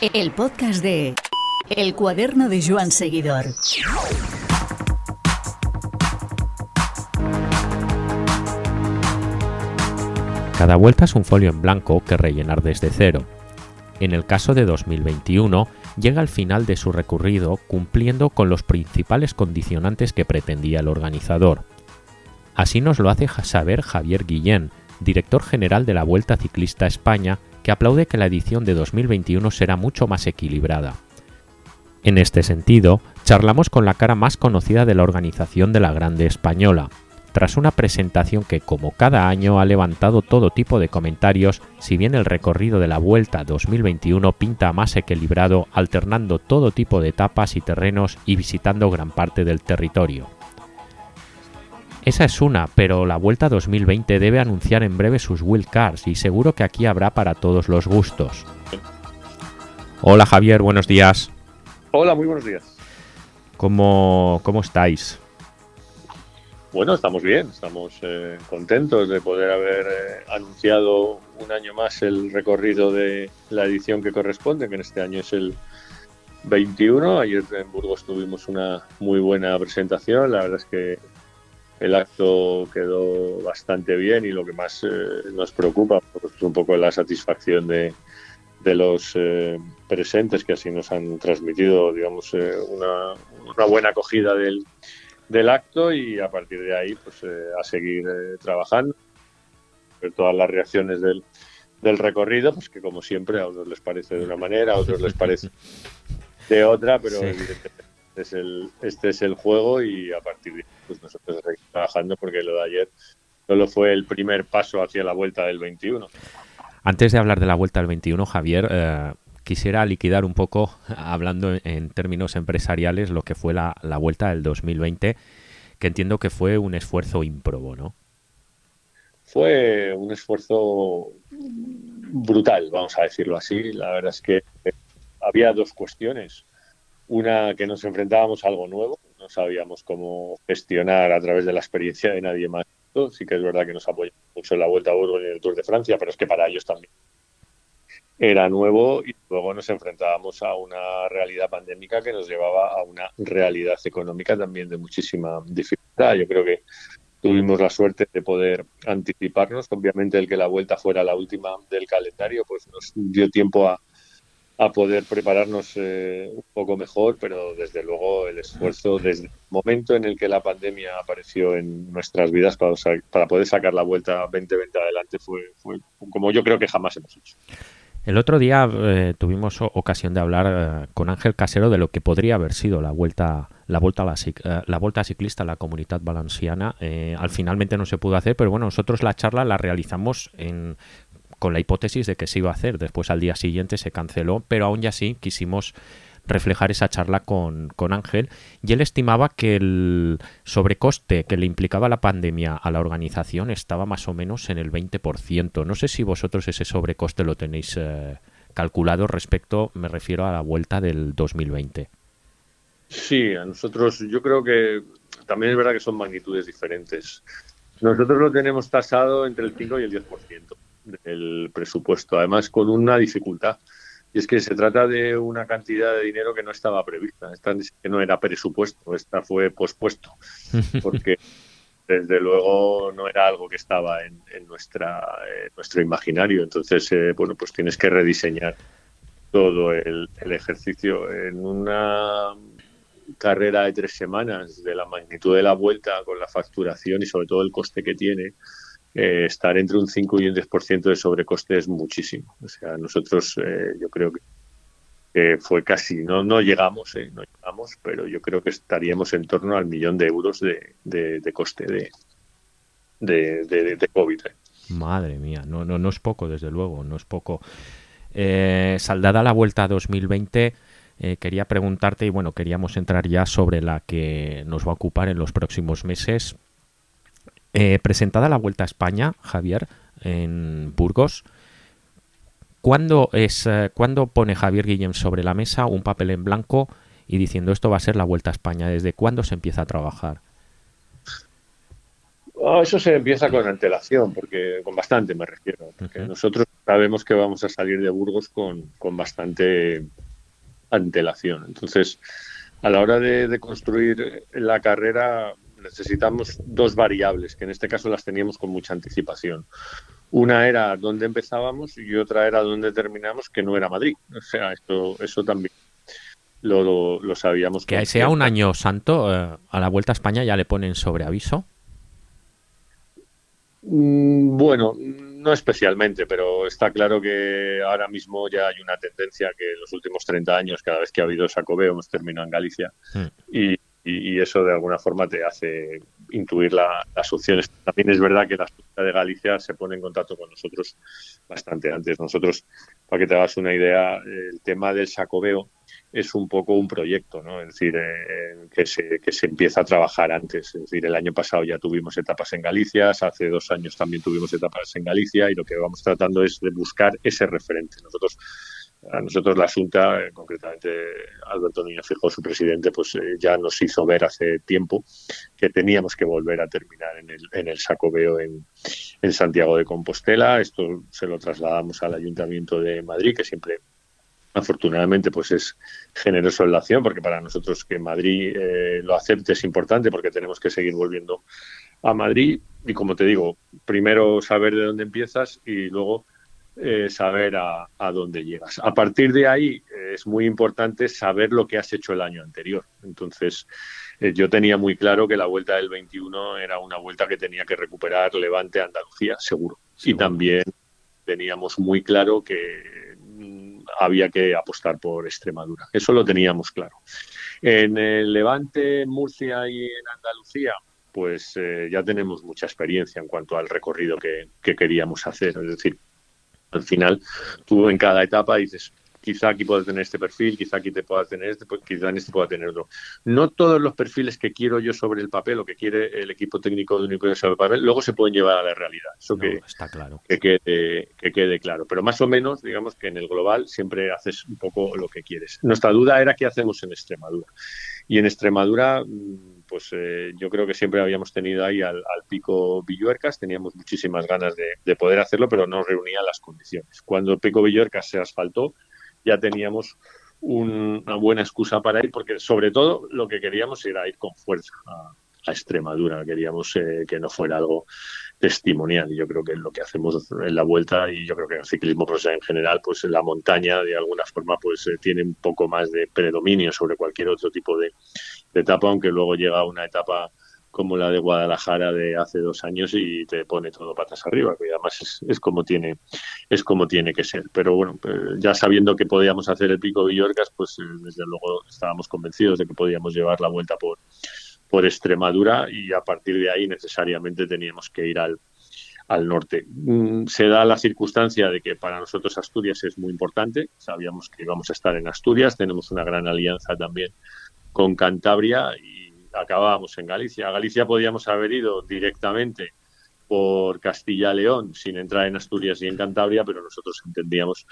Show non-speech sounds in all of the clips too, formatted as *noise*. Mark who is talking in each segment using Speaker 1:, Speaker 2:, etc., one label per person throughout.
Speaker 1: El podcast de El cuaderno de Joan Seguidor.
Speaker 2: Cada vuelta es un folio en blanco que rellenar desde cero. En el caso de 2021, llega al final de su recorrido cumpliendo con los principales condicionantes que pretendía el organizador. Así nos lo hace saber Javier Guillén, director general de la Vuelta Ciclista España, que aplaude que la edición de 2021 será mucho más equilibrada. En este sentido, charlamos con la cara más conocida de la organización de la Grande Española, tras una presentación que como cada año ha levantado todo tipo de comentarios, si bien el recorrido de la Vuelta 2021 pinta más equilibrado, alternando todo tipo de etapas y terrenos y visitando gran parte del territorio. Esa es una, pero la Vuelta 2020 debe anunciar en breve sus Cars y seguro que aquí habrá para todos los gustos. Hola Javier, buenos días.
Speaker 3: Hola, muy buenos días.
Speaker 2: ¿Cómo, cómo estáis?
Speaker 3: Bueno, estamos bien, estamos eh, contentos de poder haber eh, anunciado un año más el recorrido de la edición que corresponde, que en este año es el 21. Ayer en Burgos tuvimos una muy buena presentación, la verdad es que el acto quedó bastante bien y lo que más eh, nos preocupa pues, es un poco la satisfacción de, de los presentes que así nos han transmitido, digamos, una, una buena acogida del del acto y a partir de ahí pues eh, a seguir eh, trabajando. Todas las reacciones del, del, recorrido pues que como siempre a unos les parece de una manera a otros les parece *laughs* de otra pero evidentemente este es el este es el juego y a partir de ahí pues nosotros seguimos trabajando porque lo de ayer solo fue el primer paso hacia la vuelta del 21
Speaker 2: antes de hablar de la vuelta del 21 Javier eh, quisiera liquidar un poco, hablando en términos empresariales, lo que fue la, vuelta del 2020, que entiendo que fue un esfuerzo ímprobo, ¿no?
Speaker 3: Fue un esfuerzo brutal, vamos a decirlo así. La verdad es que había dos cuestiones. Una, que nos enfrentábamos a algo nuevo, no sabíamos cómo gestionar a través de la experiencia de nadie más. Sí que es verdad que nos apoya mucho en la Vuelta a Burgos y en el Tour de Francia, pero es que para ellos también era nuevo y luego nos enfrentábamos a una realidad pandémica que nos llevaba a una realidad económica también de muchísima dificultad. Yo creo que tuvimos la suerte de poder anticiparnos. Obviamente el que la vuelta fuera la última del calendario pues nos dio tiempo a, a poder prepararnos eh, un poco mejor, pero desde luego el esfuerzo desde el momento en el que la pandemia apareció en nuestras vidas para, para poder sacar la vuelta 2020 adelante fue, fue como yo creo que jamás hemos hecho.
Speaker 2: El otro día eh, tuvimos ocasión de hablar eh, con Ángel Casero de lo que podría haber sido la vuelta la vuelta a la, eh, la vuelta ciclista a la comunidad valenciana. al finalmente no se pudo hacer, pero bueno, nosotros la charla la realizamos en, con la hipótesis de que se iba a hacer. Después al día siguiente se canceló, pero aún así quisimos reflejar esa charla con, con, Ángel y él estimaba que el sobrecoste que le implicaba la pandemia a la organización estaba más o menos en el 20%. No sé si vosotros ese sobrecoste lo tenéis eh, calculado respecto, me refiero a la vuelta del 2020.
Speaker 3: Sí, a nosotros yo creo que también es verdad que son magnitudes diferentes. Nosotros lo tenemos tasado entre el 5 y el 10% del presupuesto, además con una dificultad y es que se trata de una cantidad de dinero que no estaba prevista, esta que no era presupuesto, esta fue pospuesto, *laughs* porque desde luego no era algo que estaba en, nuestra, nuestro imaginario. Entonces, eh, bueno, pues tienes que rediseñar todo el, el, ejercicio en una carrera de tres semanas de la magnitud de la vuelta con la facturación y sobre todo el coste que tiene eh, estar entre un 5 y un 10% de sobrecoste es muchísimo. O sea, nosotros eh, yo creo que, fue casi, no, no llegamos, eh, no llegamos, pero yo creo que estaríamos en torno al millón de euros de, de, coste de, de, COVID.
Speaker 2: Madre mía, no, no, no es poco, desde luego, no es poco. saldada la vuelta a 2020, quería preguntarte, y bueno, queríamos entrar ya sobre la que nos va a ocupar en los próximos meses, eh, presentada la Vuelta a España, Javier, en Burgos, ¿cuándo, es, eh, pone Javier Guillem sobre la mesa un papel en blanco y diciendo esto va a ser la Vuelta a España? ¿Desde cuándo se empieza a trabajar?
Speaker 3: eso se empieza con antelación, porque con bastante me refiero. Porque nosotros sabemos que vamos a salir de Burgos con, con bastante antelación. Entonces, a la hora de, construir la carrera necesitamos dos variables, que en este caso las teníamos con mucha anticipación. Una era dónde empezábamos y otra era dónde terminamos, que no era Madrid. O sea, esto, eso también lo, lo, sabíamos.
Speaker 2: Que sea un año santo, eh, a la Vuelta a España ya le ponen sobre aviso.
Speaker 3: Mm, bueno, no especialmente, pero está claro que ahora mismo ya hay una tendencia que en los últimos 30 años, cada vez que ha habido sacobeo, hemos terminado en Galicia hmm. y, eso de alguna forma te hace intuir las opciones. También es verdad que la Junta de Galicia se pone en contacto con nosotros bastante antes. Nosotros, para que te hagas una idea, el tema del sacobeo es un poco un proyecto, ¿no? Es decir, eh, que, se, que se empieza a trabajar antes. Es decir, el año pasado ya tuvimos etapas en Galicia, hace dos años también tuvimos etapas en Galicia y lo que vamos tratando es de buscar ese referente. Nosotros a nosotros la Junta, eh, concretamente Alberto Niño Fijo, su presidente, pues eh, ya nos hizo ver hace tiempo que teníamos que volver a terminar en el, en el Sacobeo en, en Santiago de Compostela. Esto se lo trasladamos al Ayuntamiento de Madrid, que siempre afortunadamente pues es generoso en la acción porque para nosotros que Madrid eh, lo acepte es importante porque tenemos que seguir volviendo a Madrid y como te digo primero saber de dónde empiezas y luego eh, saber a, dónde llegas a partir de ahí eh, es muy importante saber lo que has hecho el año anterior entonces yo tenía muy claro que la vuelta del 21 era una vuelta que tenía que recuperar Levante Andalucía seguro. y también teníamos muy claro que había que apostar por Extremadura. Eso lo teníamos claro. En el Levante, en Murcia y en Andalucía, pues eh, ya tenemos mucha experiencia en cuanto al recorrido que, que queríamos hacer. Es decir, al final tú en cada etapa dices, quizá aquí pueda tener este perfil, quizá aquí te pueda tener este, pues, quizá en este pueda tener otro. No todos los perfiles que quiero yo sobre el papel o que quiere el equipo técnico de Unicornio sobre el papel, luego se pueden llevar a la realidad. Eso que,
Speaker 2: está claro.
Speaker 3: Que quede, que quede claro. Pero más o menos, digamos que en el global siempre haces un poco lo que quieres. Nuestra duda era qué hacemos en Extremadura. Y en Extremadura mm, pues eh, yo creo que siempre habíamos tenido ahí al, pico Villuercas, teníamos muchísimas ganas de, de, poder hacerlo, pero no reunía las condiciones. Cuando el pico Villuercas se asfaltó, ya teníamos una buena excusa para ir, porque sobre todo lo que queríamos era ir con fuerza a, Extremadura, queríamos eh, que no fuera algo testimonial. Y yo creo que es lo que hacemos en la vuelta, y yo creo que en el ciclismo en general, pues en la montaña de alguna forma pues eh, tiene un poco más de predominio sobre cualquier otro tipo de etapa, aunque luego llega una etapa como la de Guadalajara de hace dos años y te pone todo patas arriba, que además es, como tiene es como tiene que ser. Pero bueno, eh, ya sabiendo que podíamos hacer el pico Villorcas, pues eh, desde luego estábamos convencidos de que podíamos llevar la vuelta por, por Extremadura y a partir de ahí necesariamente teníamos que ir al, al norte. Mm, se da la circunstancia de que para nosotros Asturias es muy importante, sabíamos que íbamos a estar en Asturias, tenemos una gran alianza también con Cantabria y acabábamos en Galicia. A Galicia podíamos haber ido directamente por Castilla-León sin entrar en Asturias y en Cantabria, pero nosotros entendíamos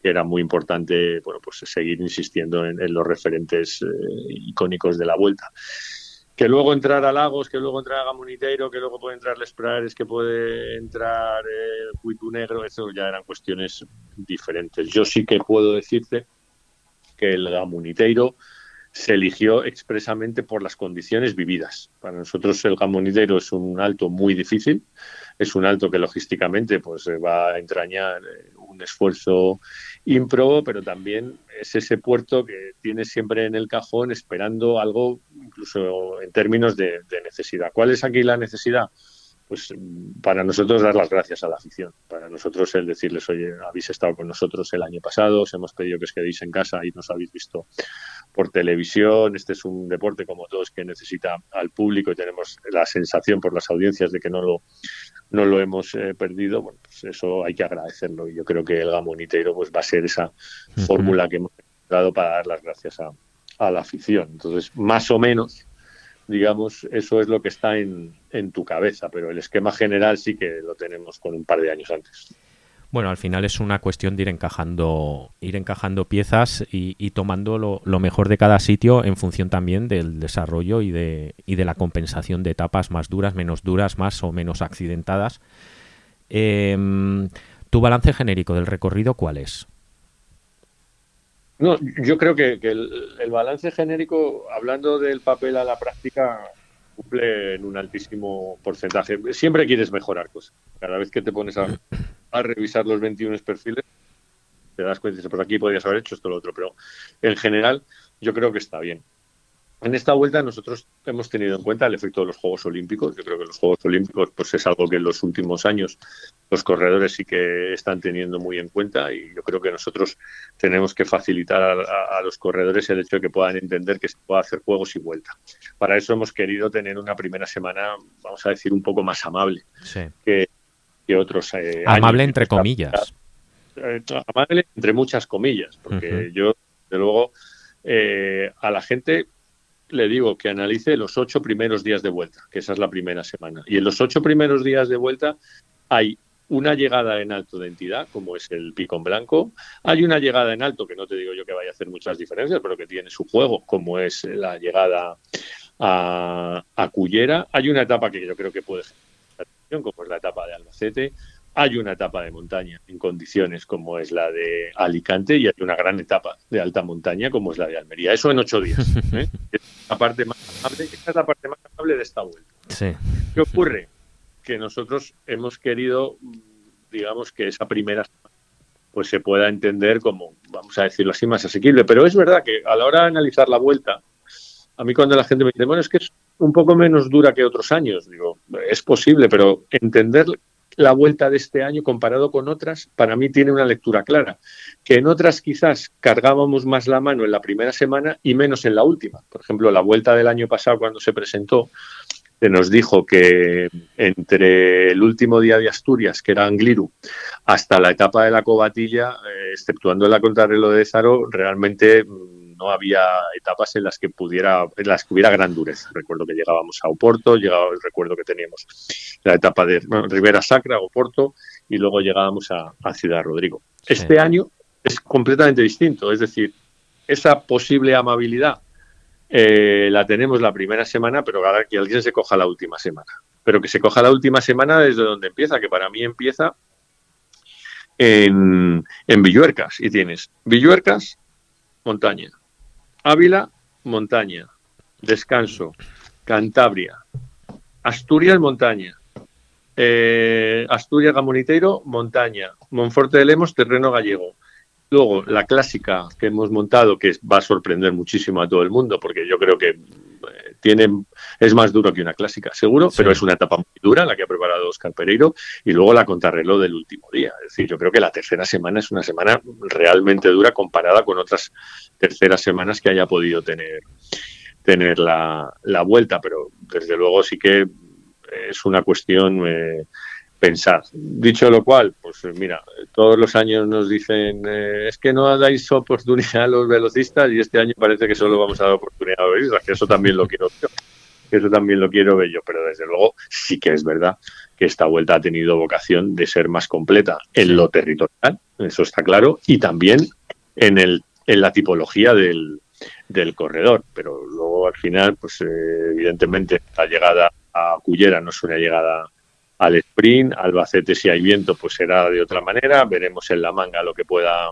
Speaker 3: que era muy importante bueno, pues seguir insistiendo en, los referentes eh, icónicos de la vuelta. Que luego entrar a Lagos, que luego entrar a Gamoniteiro, que luego puede entrar Les Prares, que puede entrar eh, Cuitu Negro, eso ya eran cuestiones diferentes. Yo sí que puedo decirte que el Gamoniteiro se eligió expresamente por las condiciones vividas. Para nosotros el Gamonidero es un alto muy difícil, es un alto que logísticamente pues va a entrañar eh, esfuerzo ímprobo, pero también es ese puerto que tiene siempre en el cajón esperando algo incluso en términos de, de necesidad. ¿Cuál es aquí la necesidad? pues para nosotros dar las gracias a la afición. Para nosotros el decirles, oye, habéis estado con nosotros el año pasado, os hemos pedido que os quedéis en casa y nos habéis visto por televisión. Este es un deporte como todos que necesita al público y tenemos la sensación por las audiencias de que no lo, no lo hemos eh, perdido. Bueno, pues eso hay que agradecerlo y yo creo que el Gamonitero pues va a ser esa fórmula que hemos dado para dar las gracias a, a la afición. Entonces, más o menos digamos, eso es lo que está en, en, tu cabeza, pero el esquema general sí que lo tenemos con un par de años antes.
Speaker 2: Bueno, al final es una cuestión de ir encajando, ir encajando piezas y, tomando lo, mejor de cada sitio en función también del desarrollo y de, y de la compensación de etapas más duras, menos duras, más o menos accidentadas. Em, ¿Tu balance genérico del recorrido cuál es?
Speaker 3: No, yo creo que, el, balance genérico, hablando del papel a la práctica, cumple en un altísimo porcentaje. Siempre quieres mejorar cosas. Cada vez que te pones a, *laughs* revisar los 21 perfiles, te das cuenta, por aquí podrías haber hecho esto o lo otro, pero en general yo creo que está bien. En esta vuelta nosotros hemos tenido en cuenta el efecto de los Juegos Olímpicos. Yo creo que los Juegos Olímpicos pues es algo que en los últimos años los corredores sí que están teniendo muy en cuenta y yo creo que nosotros tenemos que facilitar a, los corredores el hecho de que puedan entender que se puede hacer juegos y vuelta. Para eso hemos querido tener una primera semana, vamos a decir, un poco más amable que, otros.
Speaker 2: Eh, amable entre comillas.
Speaker 3: Eh, amable entre muchas comillas, porque yo, de luego, eh, a la gente le digo que analice los ocho primeros días de vuelta, que esa es la primera semana. Y en los ocho primeros días de vuelta hay una llegada en alto de entidad, como es el picón blanco. Hay una llegada en alto, que no te digo yo que vaya a hacer muchas diferencias, pero que tiene su juego, como es la llegada a, a Cullera. Hay una etapa que yo creo que puede como es la etapa de Albacete hay una etapa de montaña en condiciones como es la de Alicante y hay una gran etapa de alta montaña como es la de Almería. Eso en ocho días. *laughs* ¿eh? Es la parte más amable, esta es la parte más amable de esta vuelta. ¿Qué ocurre? Que nosotros hemos querido, digamos, que esa primera pues se pueda entender como, vamos a decirlo así, más asequible. Pero es verdad que a la hora de analizar la vuelta, a mí cuando la gente me dice, bueno, es que es un poco menos dura que otros años, digo, es posible, pero entender la vuelta de este año comparado con otras, para mí tiene una lectura clara, que en otras quizás cargábamos más la mano en la primera semana y menos en la última. Por ejemplo, la vuelta del año pasado cuando se presentó, se nos dijo que entre el último día de Asturias, que era Angliru, hasta la etapa de la Cobatilla, eh, exceptuando la contrarreloj de Zaro, realmente no había etapas en las que pudiera, en las que hubiera gran dureza. Recuerdo que llegábamos a Oporto, llegaba, recuerdo que teníamos la etapa de Rivera Sacra, Oporto, y luego llegábamos a, Ciudad Rodrigo. Este año es completamente distinto, es decir, esa posible amabilidad eh, la tenemos la primera semana, pero ahora que alguien se coja la última semana. Pero que se coja la última semana desde donde empieza, que para mí empieza en, en Villuercas. Y tienes Villuercas, montaña. Ávila, montaña. Descanso. Cantabria. Asturias, montaña. Eh, Asturias, Gamoniteiro, montaña. Monforte de Lemos, terreno gallego. Luego, la clásica que hemos montado, que va a sorprender muchísimo a todo el mundo, porque yo creo que tiene, es más duro que una clásica, seguro, pero es una etapa muy dura la que ha preparado Oscar Pereiro. Y luego la contrarreloj del último día. Es decir, yo creo que la tercera semana es una semana realmente dura comparada con otras terceras semanas que haya podido tener, tener la, la vuelta, pero desde luego sí que es una cuestión eh, pensar. Dicho lo cual, pues mira, todos los años nos dicen eh, es que no dais oportunidad a los velocistas y este año parece que solo vamos a dar oportunidad a los velocistas, que eso también lo quiero yo, que eso también lo quiero ver yo, pero desde luego sí que es verdad que esta vuelta ha tenido vocación de ser más completa en lo territorial, eso está claro, y también en el en la tipología del, del corredor, pero luego al final, pues eh, evidentemente la llegada a Cullera no es una llegada al sprint, Albacete si hay viento pues será de otra manera, veremos en la manga lo que pueda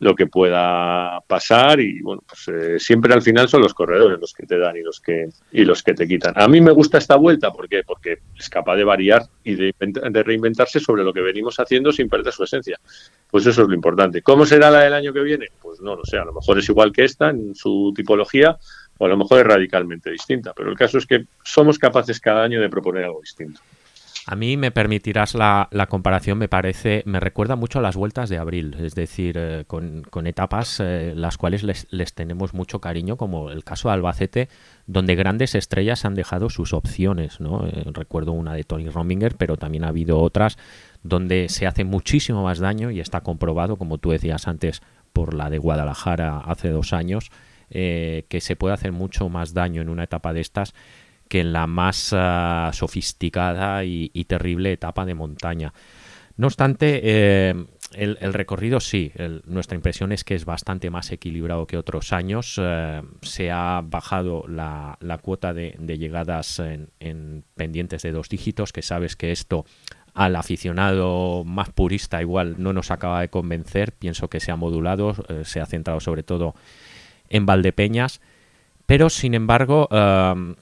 Speaker 3: lo que pueda pasar y bueno pues eh, siempre al final son los corredores los que te dan y los que y los que te quitan. A mí me gusta esta vuelta ¿por porque es capaz de variar y de, de, reinventarse sobre lo que venimos haciendo sin perder su esencia. Pues eso es lo importante. Cómo será la del año que viene pues no lo sé a lo mejor es igual que esta en su tipología o a lo mejor es radicalmente distinta pero el caso es que somos capaces cada año de proponer algo distinto
Speaker 2: a mí me permitirás la, comparación, me parece, me recuerda mucho a las vueltas de abril, es decir, eh, con, etapas eh, las cuales les, tenemos mucho cariño, como el caso de Albacete, donde grandes estrellas han dejado sus opciones, ¿no? Eh, recuerdo una de Tony Rominger, pero también ha habido otras donde se hace muchísimo más daño y está comprobado, como tú decías antes, por la de Guadalajara hace dos años, que se puede hacer mucho más daño en una etapa de estas que en la más ah, sofisticada y, terrible etapa de montaña. No obstante, eh, el, recorrido sí, nuestra impresión es que es bastante más equilibrado que otros años. Eh, se ha bajado la, cuota de, llegadas en, pendientes de dos dígitos, que sabes que esto al aficionado más purista igual no nos acaba de convencer. Pienso que se ha modulado, eh, se ha centrado sobre todo en Valdepeñas. Pero, sin embargo,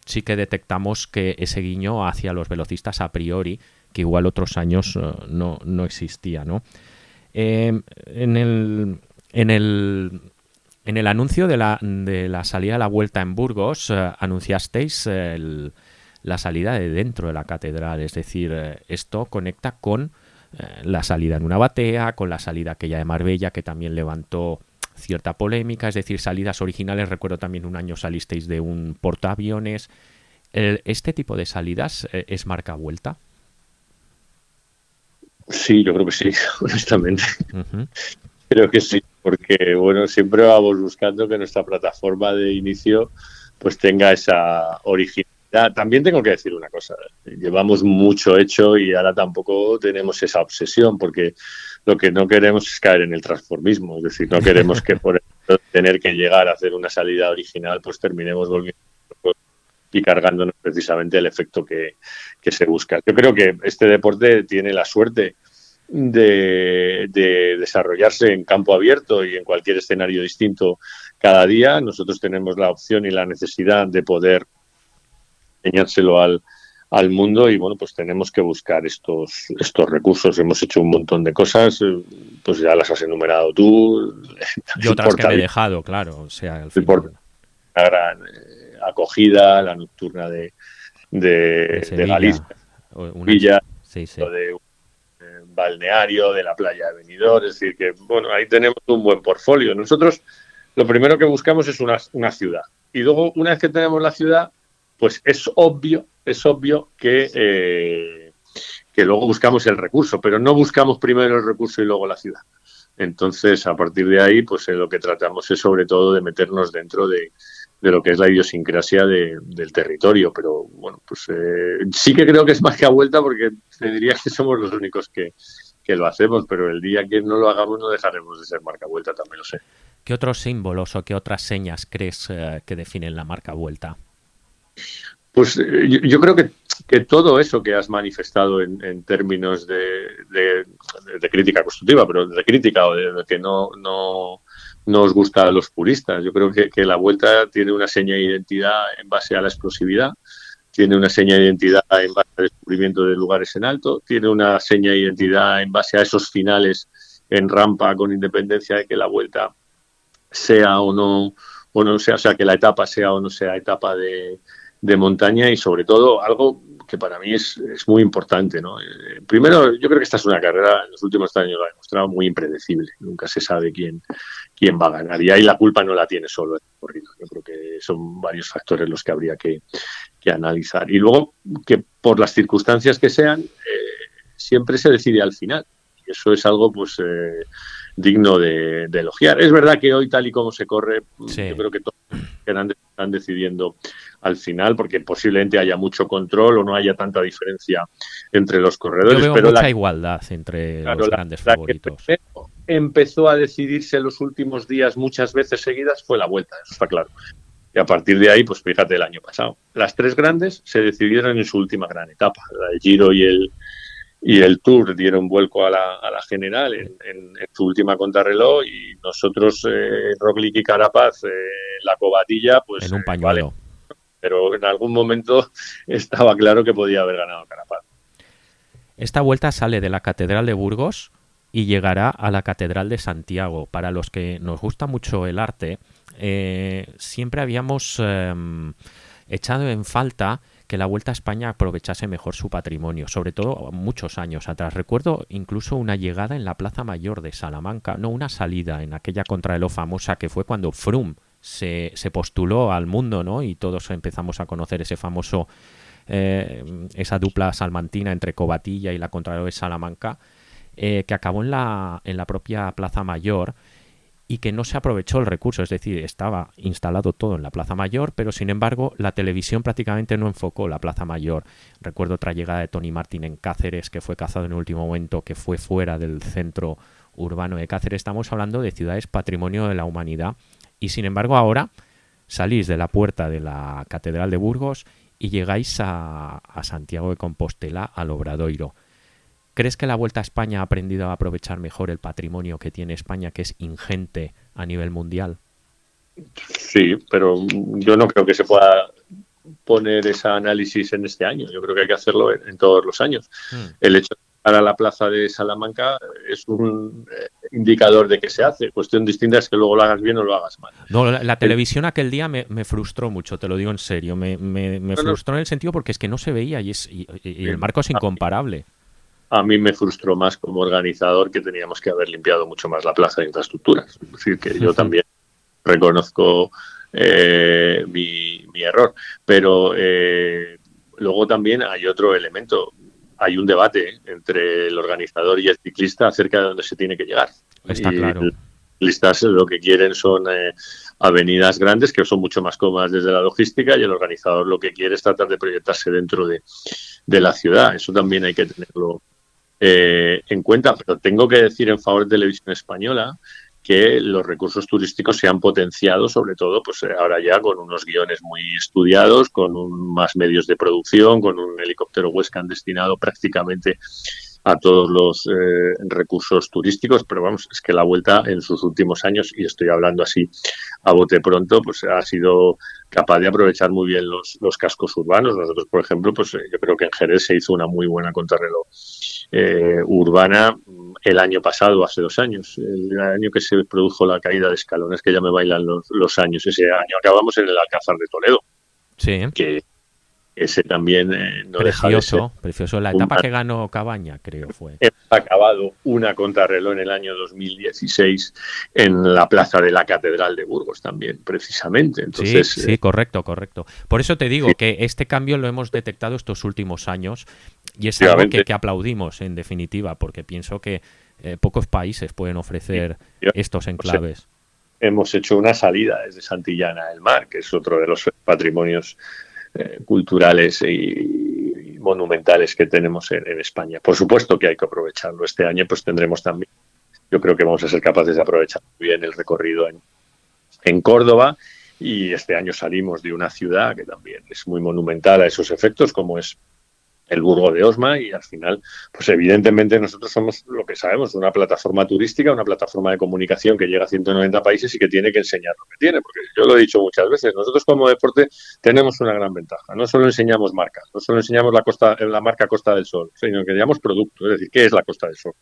Speaker 2: sí que detectamos que ese guiño hacia los velocistas a priori que igual otros años eh, no, no, existía, ¿no? Em, en, el, en, el, en el anuncio de la, de la salida a la vuelta en Burgos eh, anunciasteis la salida de dentro de la catedral, es decir, eh, esto conecta con la salida en una batea, con la salida aquella de Marbella que también levantó cierta polémica, es decir, salidas originales, recuerdo también un año salisteis de un portaaviones. ¿Este tipo de salidas es marca vuelta?
Speaker 3: Sí, yo creo que sí, *laughs* honestamente. Creo que sí, porque bueno, siempre vamos buscando que nuestra plataforma de inicio pues tenga esa originalidad. También tengo que decir una cosa, llevamos mucho hecho y ahora tampoco tenemos esa obsesión, porque lo que no queremos es caer en el transformismo, es decir, no queremos que por tener que llegar a hacer una salida original, pues terminemos volviendo y cargándonos precisamente el efecto que, se busca. Yo creo que este deporte tiene la suerte de, desarrollarse en campo abierto y en cualquier escenario distinto cada día. Nosotros tenemos la opción y la necesidad de poder enseñárselo al, al mundo y bueno, pues tenemos que buscar estos, estos recursos. Hemos hecho un montón de cosas, pues ya las has enumerado tú.
Speaker 2: Y otras que me he dejado, claro. O sea, al final.
Speaker 3: gran acogida, la nocturna de, de, Galicia, Villa, de balneario, de la playa de Benidorm, es decir, que bueno, ahí tenemos un buen portfolio. Nosotros lo primero que buscamos es una, una ciudad y luego una vez que tenemos la ciudad, pues es obvio, es obvio que eh, que luego buscamos el recurso, pero no buscamos primero el recurso y luego la ciudad. Entonces, a partir de ahí, pues lo que tratamos es sobre todo de meternos dentro de, de lo que es la idiosincrasia del territorio. Pero bueno, pues eh, sí que creo que es más que a vuelta porque te diría que somos los únicos que, lo hacemos, pero el día que no lo hagamos no dejaremos de ser marca vuelta, también lo sé.
Speaker 2: ¿Qué otros símbolos o qué otras señas crees eh, que definen la marca vuelta?
Speaker 3: Pues eh, yo, creo que, todo eso que has manifestado en, términos de, de, crítica constructiva, pero de crítica o de, que no, no, nos gusta a los puristas. Yo creo que, la vuelta tiene una seña de identidad en base a la explosividad, tiene una seña de identidad en base al descubrimiento de lugares en alto, tiene una seña de identidad en base a esos finales en rampa con independencia de que la vuelta sea o no, o no sea, o sea, que la etapa sea o no sea etapa de, de montaña y sobre todo algo que para mí es, es muy importante. ¿no? Eh, primero, yo creo que esta es una carrera, en los últimos años lo ha demostrado, muy impredecible. Nunca se sabe quién, quién va a ganar. Y ahí la culpa no la tiene solo el corrido. Yo creo que son varios factores los que habría que, que analizar. Y luego, que por las circunstancias que sean, eh, siempre se decide al final. Y eso es algo, pues. Eh, digno de, elogiar. Es verdad que hoy, tal y como se corre, yo creo que todos están decidiendo al final, porque posiblemente haya mucho control o no haya tanta diferencia entre los corredores.
Speaker 2: Yo veo pero mucha igualdad entre los grandes favoritos.
Speaker 3: empezó a decidirse en los últimos días muchas veces seguidas fue la vuelta, eso está claro. Y a partir de ahí, pues fíjate el año pasado. Las tres grandes se decidieron en su última gran etapa, el Giro y el, y el Tour dieron vuelco a la, a la general en, su última contrarreloj y nosotros, eh, Roglic y Carapaz, eh, la cobatilla, pues...
Speaker 2: En un eh, pañuelo.
Speaker 3: pero en algún momento *laughs* estaba claro que podía haber ganado Carapaz.
Speaker 2: Esta vuelta sale de la Catedral de Burgos y llegará a la Catedral de Santiago. Para los que nos gusta mucho el arte, eh, siempre habíamos em, echado en falta que la Vuelta a España aprovechase mejor su patrimonio, sobre todo muchos años atrás. Recuerdo incluso una llegada en la Plaza Mayor de Salamanca, no una salida en aquella contrarreloj famosa que fue cuando Frum se, se, postuló al mundo, ¿no? Y todos empezamos a conocer ese famoso, eh, esa dupla salmantina entre Cobatilla y la contrarreloj de Salamanca, eh, que acabó en la, en la propia Plaza Mayor y que no se aprovechó el recurso, es decir, estaba instalado todo en la Plaza Mayor, pero sin embargo la televisión prácticamente no enfocó la Plaza Mayor. Recuerdo otra llegada de Tony Martin en Cáceres, que fue cazado en el último momento, que fue fuera del centro urbano de Cáceres. Estamos hablando de ciudades patrimonio de la humanidad y sin embargo ahora salís de la puerta de la Catedral de Burgos y llegáis a, a Santiago de Compostela, al Obradoiro. ¿Crees que la Vuelta a España ha aprendido a aprovechar mejor el patrimonio que tiene España, que es ingente a nivel mundial?
Speaker 3: Sí, pero yo no creo que se pueda poner ese análisis en este año. Yo creo que hay que hacerlo en, todos los años. Hmm. El hecho de llegar a la plaza de Salamanca es un eh, indicador de que se hace. Cuestión distinta es que luego lo hagas bien o lo hagas mal.
Speaker 2: No, la, televisión aquel día me, frustró mucho, te lo digo en serio. Me, frustró en el sentido porque es que no se veía y, es, y el marco es incomparable
Speaker 3: a mí me frustró más como organizador que teníamos que haber limpiado mucho más la plaza de infraestructuras. Es decir, que yo también reconozco eh, mi, error. Pero eh, luego también hay otro elemento. Hay un debate entre el organizador y el ciclista acerca de dónde se tiene que llegar.
Speaker 2: Está claro. Los
Speaker 3: ciclistas lo que quieren son eh, avenidas grandes que son mucho más cómodas desde la logística y el organizador lo que quiere es tratar de proyectarse dentro de, de la ciudad. Eso también hay que tenerlo eh, en cuenta, pero tengo que decir en favor de Televisión Española que los recursos turísticos se han potenciado, sobre todo, pues eh, ahora ya con unos guiones muy estudiados, con más medios de producción, con un helicóptero Huescan destinado prácticamente a todos los eh, recursos turísticos, pero vamos, es que la vuelta en sus últimos años, y estoy hablando así a bote pronto, pues ha sido capaz de aprovechar muy bien los, los cascos urbanos. Nosotros, por ejemplo, pues yo creo que en Jerez se hizo una muy buena contrarreloj eh, urbana el año pasado, hace dos años, el año que se produjo la caída de escalones, que ya me bailan los, años. Ese año acabamos en el Alcázar de Toledo.
Speaker 2: Sí.
Speaker 3: Que ese también eh, no
Speaker 2: precioso, deja precioso. La etapa que ganó Cabaña, creo fue.
Speaker 3: Hemos acabado una contrarreloj en el año 2016 en la plaza de la Catedral de Burgos también, precisamente. Entonces,
Speaker 2: sí, sí, eh, correcto, correcto. Por eso te digo que este cambio lo hemos detectado estos últimos años y es algo que, aplaudimos, en definitiva, porque pienso que eh, pocos países pueden ofrecer estos enclaves.
Speaker 3: Hemos hecho una salida desde Santillana del Mar, que es otro de los patrimonios eh, culturales y, monumentales que tenemos en, España. Por supuesto que hay que aprovecharlo. Este año pues tendremos también, yo creo que vamos a ser capaces de aprovechar bien el recorrido en, en Córdoba y este año salimos de una ciudad que también es muy monumental a esos efectos, como es el Burgo de Osma y al final, pues evidentemente nosotros somos lo que sabemos, una plataforma turística, una plataforma de comunicación que llega a 190 países y que tiene que enseñar lo que tiene, porque yo lo he dicho muchas veces, nosotros como deporte tenemos una gran ventaja, no solo enseñamos marcas, no solo enseñamos la costa la marca Costa del Sol, sino que enseñamos productos, es decir, ¿qué es la Costa del Sol?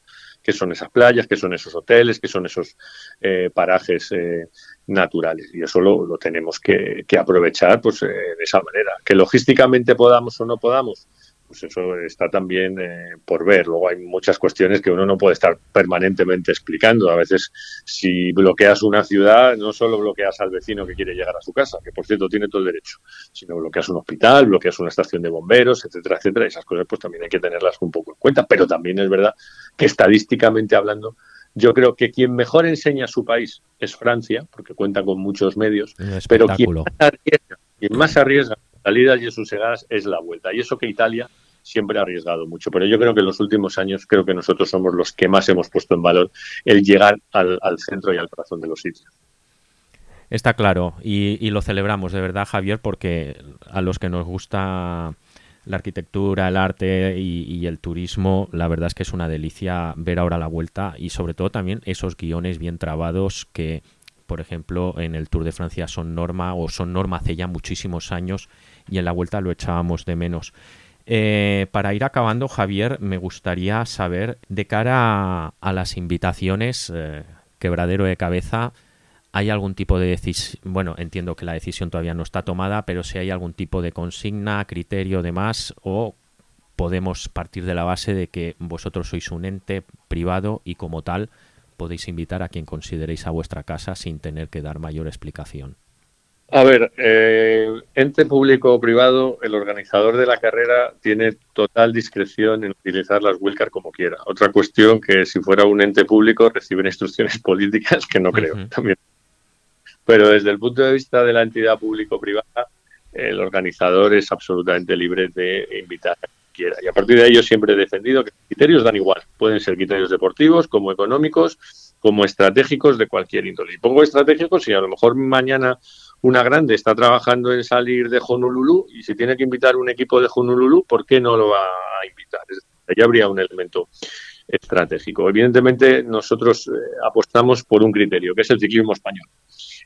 Speaker 3: ¿Qué son esas playas? ¿Qué son esos hoteles? ¿Qué son esos eh, parajes eh, naturales? Y eso lo, tenemos que, aprovechar pues, eh, de esa manera. Que logísticamente podamos o no podamos, pues eso está también eh, por ver. Luego hay muchas cuestiones que uno no puede estar permanentemente explicando. A veces, si bloqueas una ciudad, no solo bloqueas al vecino que quiere llegar a su casa, que por cierto tiene todo el derecho, sino bloqueas un hospital, bloqueas una estación de bomberos, etcétera, etcétera. Esas cosas pues también hay que tenerlas un poco en cuenta. Pero también es verdad que estadísticamente hablando, yo creo que quien mejor enseña a su país es Francia, porque cuenta con muchos medios, pero quien más arriesga, quien más arriesga salidas y sosegadas es la vuelta. Y eso que Italia siempre ha arriesgado mucho. Pero yo creo que en los últimos años creo que nosotros somos los que más hemos puesto en valor el llegar al, centro y al corazón de los sitios.
Speaker 2: Está claro y, lo celebramos de verdad, Javier, porque a los que nos gusta la arquitectura, el arte y, y, el turismo, la verdad es que es una delicia ver ahora la vuelta y sobre todo también esos guiones bien trabados que, por ejemplo, en el Tour de Francia son norma o son norma hace ya muchísimos años y en la vuelta lo echábamos de menos. Eh, para ir acabando, Javier, me gustaría saber, de cara a, las invitaciones, eh, quebradero de cabeza, ¿hay algún tipo de decisión? Bueno, entiendo que la decisión todavía no está tomada, pero si hay algún tipo de consigna, criterio, demás, o podemos partir de la base de que vosotros sois un ente privado y como tal podéis invitar a quien consideréis a vuestra casa sin tener que dar mayor explicación.
Speaker 3: A ver, eh, ente público o privado, el organizador de la carrera tiene total discreción en utilizar las wildcard como quiera. Otra cuestión que si fuera un ente público reciben instrucciones *laughs* políticas, que no creo también. Pero desde el punto de vista de la entidad público-privada, el organizador es absolutamente libre de invitar a quien quiera. Y a partir de ello siempre he defendido que los criterios dan igual. Pueden ser criterios deportivos, como económicos, como estratégicos de cualquier índole. Y pongo estratégicos y a lo mejor mañana una grande está trabajando en salir de Honolulu y si tiene que invitar un equipo de Honolulu, ¿por qué no lo va a invitar? Ahí habría un elemento estratégico. Evidentemente, nosotros eh, apostamos por un criterio, que es el ciclismo español.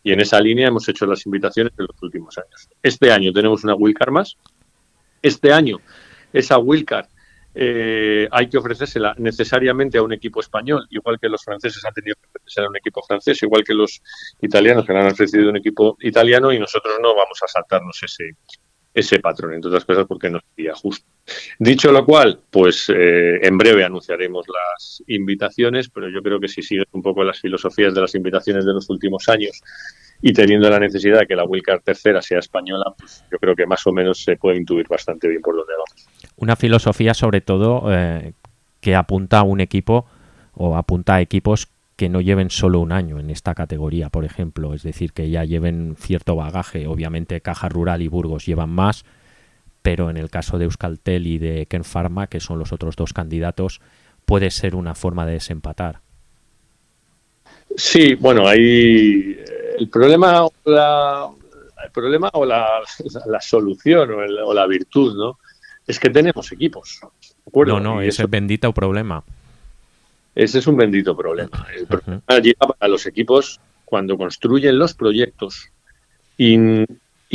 Speaker 3: Y en esa línea hemos hecho las invitaciones en los últimos años. Este año tenemos una Wildcard más. Este año esa Wildcard eh, hay que ofrecérsela necesariamente a un equipo español, igual que los franceses han tenido que ofrecerse a un equipo francés, igual que los italianos que han ofrecido un equipo italiano y nosotros no vamos a saltarnos ese, ese patrón, entre otras cosas porque no sería justo. Dicho lo cual, pues eh, en breve anunciaremos las invitaciones, pero yo creo que si sigues un poco las filosofías de las invitaciones de los últimos años y teniendo la necesidad de que la Wildcard tercera sea española, pues yo creo que más o menos se puede intuir bastante bien por dónde vamos.
Speaker 2: Una filosofía sobre todo eh, que apunta a un equipo o apunta a equipos que no lleven solo un año en esta categoría, por ejemplo, es decir, que ya lleven cierto bagaje. Obviamente Caja Rural y Burgos llevan más, pero en el caso de Euskaltel y de Ken Pharma, que son los otros dos candidatos, puede ser una forma de desempatar.
Speaker 3: Sí, bueno, ahí eh, el problema, la, el problema o la, *laughs* la solución o, la virtud, ¿no? Es que tenemos equipos.
Speaker 2: No, no, ese es bendito problema.
Speaker 3: Ese es un bendito problema. El problema llega para los equipos cuando construyen los proyectos y,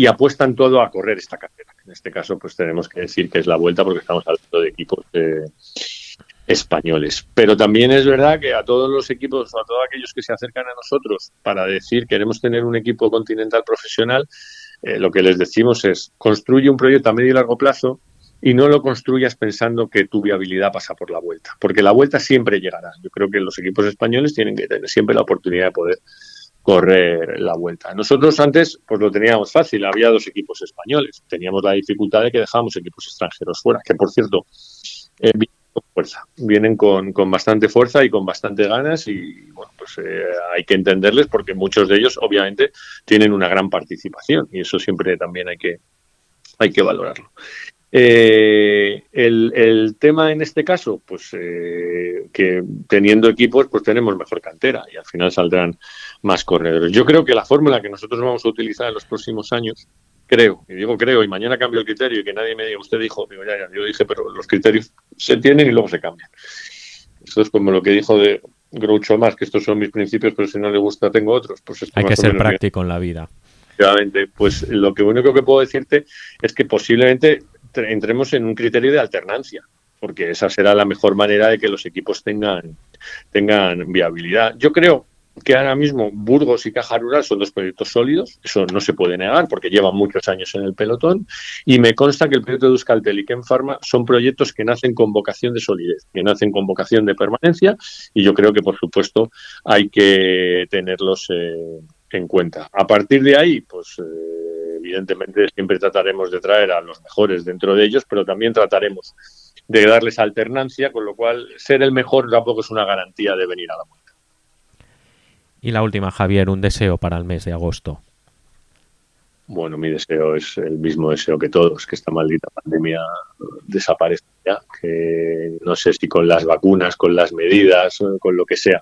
Speaker 3: apuestan todo a correr esta carrera. En este caso, pues tenemos que decir que es la vuelta porque estamos hablando de equipos eh, españoles. Pero también es verdad que a todos los equipos, a todos aquellos que se acercan a nosotros para decir queremos tener un equipo continental profesional, eh, lo que les decimos es construye un proyecto a medio y largo plazo y no lo construyas pensando que tu viabilidad pasa por la vuelta, porque la vuelta siempre llegará. Yo creo que los equipos españoles tienen que tener siempre la oportunidad de poder correr la vuelta. Nosotros antes pues lo teníamos fácil, había dos equipos españoles, teníamos la dificultad de que dejábamos equipos extranjeros fuera, que por cierto eh, vienen con fuerza, vienen con, bastante fuerza y con bastante ganas y bueno, pues eh, hay que entenderles porque muchos de ellos obviamente tienen una gran participación y eso siempre también hay que, hay que valorarlo. Eh, el, tema en este caso, pues eh, que teniendo equipos, pues tenemos mejor cantera y al final saldrán más corredores. Yo creo que la fórmula que nosotros vamos a utilizar en los próximos años, creo, y digo creo, y mañana cambio el criterio y que nadie me diga, usted dijo, digo, ya, ya, yo dije, pero los criterios se tienen y luego se cambian. Esto es como lo que dijo de Groucho más, que estos son mis principios, pero si no le gusta tengo otros. Pues
Speaker 2: Hay que ser práctico en la vida.
Speaker 3: Efectivamente, pues lo que único que puedo decirte es que posiblemente entremos en un criterio de alternancia, porque esa será la mejor manera de que los equipos tengan, tengan viabilidad. Yo creo que ahora mismo Burgos y Caja Rural son dos proyectos sólidos, eso no se puede negar porque llevan muchos años en el pelotón y me consta que el proyecto de Euskaltel y Pharma son proyectos que nacen con vocación de solidez, que nacen con vocación de permanencia y yo creo que por supuesto hay que tenerlos eh, en cuenta. A partir de ahí, pues eh, evidentemente siempre trataremos de traer a los mejores dentro de ellos, pero también trataremos de darles alternancia, con lo cual ser el mejor tampoco es una garantía de venir a la vuelta.
Speaker 2: Y la última, Javier, un deseo para el mes de agosto.
Speaker 3: Bueno, mi deseo es el mismo deseo que todos, que esta maldita pandemia desaparezca ya, que no sé si con las vacunas, con las medidas, con lo que sea,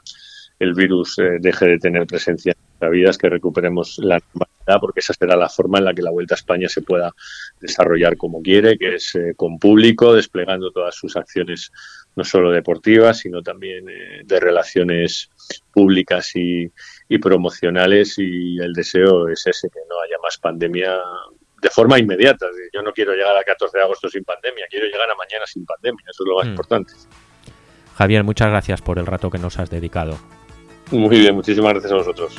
Speaker 3: el virus eh, deje de tener presencia en nuestras vidas, que recuperemos la normalidad, porque esa será la forma en la que la Vuelta a España se pueda desarrollar como quiere, que es eh, con público, desplegando todas sus acciones, no solo deportivas, sino también eh, de relaciones públicas y, y promocionales. Y el deseo es ese, que no haya más pandemia de forma inmediata. Yo no quiero llegar al 14 de agosto sin pandemia, quiero llegar a mañana sin pandemia, eso es lo más mm. importante.
Speaker 2: Javier, muchas gracias por el rato que nos has dedicado.
Speaker 3: Muy bien, muchísimas gracias a vosotros.